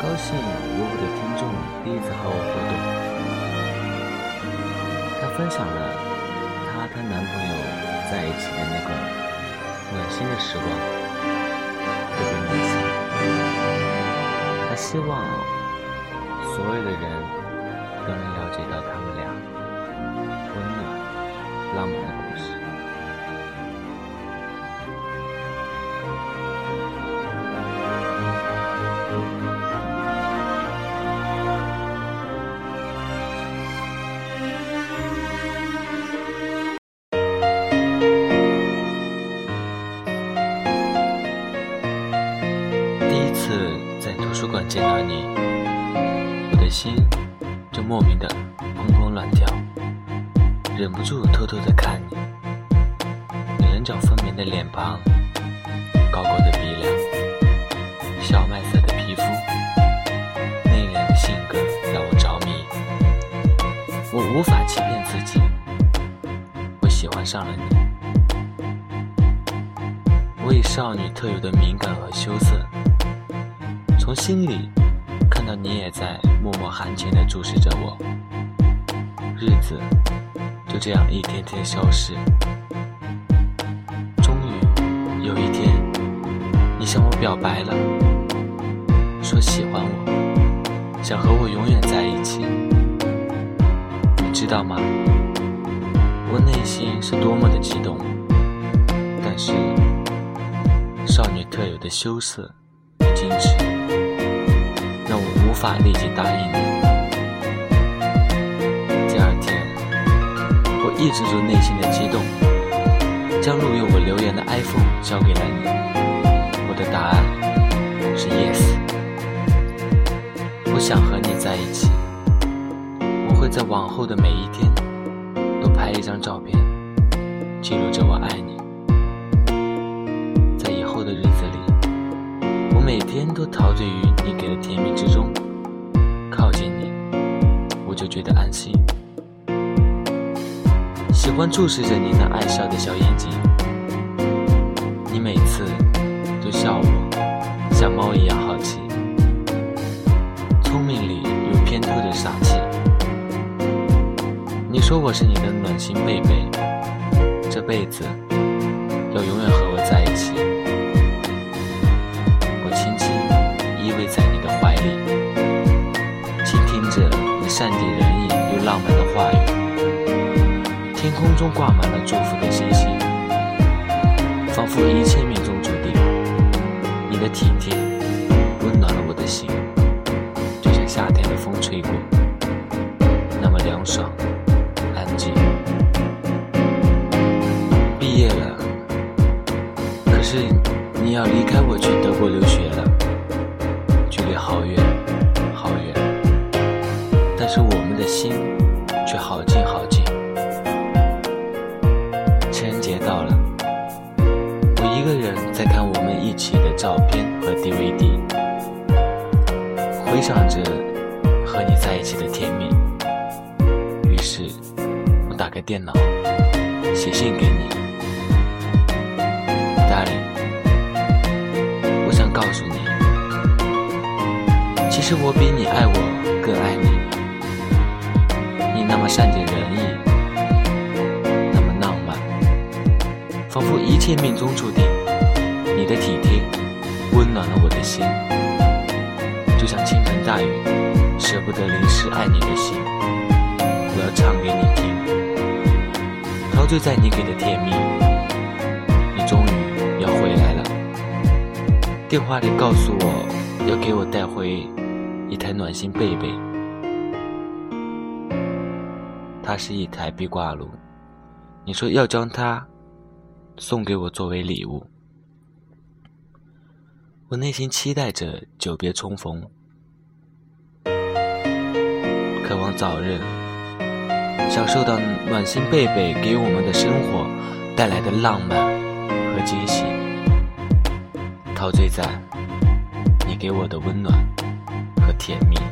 高兴，有我的听众第一次和我互动，她分享了她她男朋友在一起的那个暖心的时光，特别暖心。她希望所有的人都能了解到他们俩温暖浪漫的故事。图书馆见到你，我的心就莫名的砰砰乱跳，忍不住偷偷的看你。你棱角分明的脸庞，高高的鼻梁，小麦色的皮肤，内敛的性格让我着迷。我无法欺骗自己，我喜欢上了你。我以少女特有的敏感和羞涩，从心里看到你也在默默含情地注视着我。日子就这样一天天消失，终于有一天，你向我表白了，说喜欢我，想和我永远在一起。你知道吗？我内心是多么的激动，但是。少女特有的羞涩与矜持，让我无法立即答应你。第二天，我抑制住内心的激动，将录有我留言的 iPhone 交给了你。我的答案是 yes。我想和你在一起，我会在往后的每一天都拍一张照片，记录着我爱你。每天都陶醉于你给的甜蜜之中，靠近你，我就觉得安心。喜欢注视着你那爱笑的小眼睛，你每次都笑我，像猫一样好奇，聪明里有偏偷的傻气。你说我是你的暖心贝贝，这辈子善解人意又浪漫的话语，天空中挂满了祝福的星星，仿佛一切命中注定。你的体贴温暖了我的心，就像夏天的风吹过，那么凉爽、一个人在看我们一起的照片和 DVD，回想着和你在一起的甜蜜。于是，我打开电脑，写信给你，Darling，我想告诉你，其实我比你爱我更爱你你。那么善解人意，那么浪漫，仿佛一切命中注定。你的体贴温暖了我的心，就像倾盆大雨，舍不得淋湿爱你的心。我要唱给你听，陶醉在你给的甜蜜。你终于要回来了，电话里告诉我要给我带回一台暖心贝贝。它是一台壁挂炉，你说要将它送给我作为礼物，我内心期待着久别重逢，渴望早日享受到暖心贝贝给我们的生活带来的浪漫和惊喜，陶醉在你给我的温暖和甜蜜。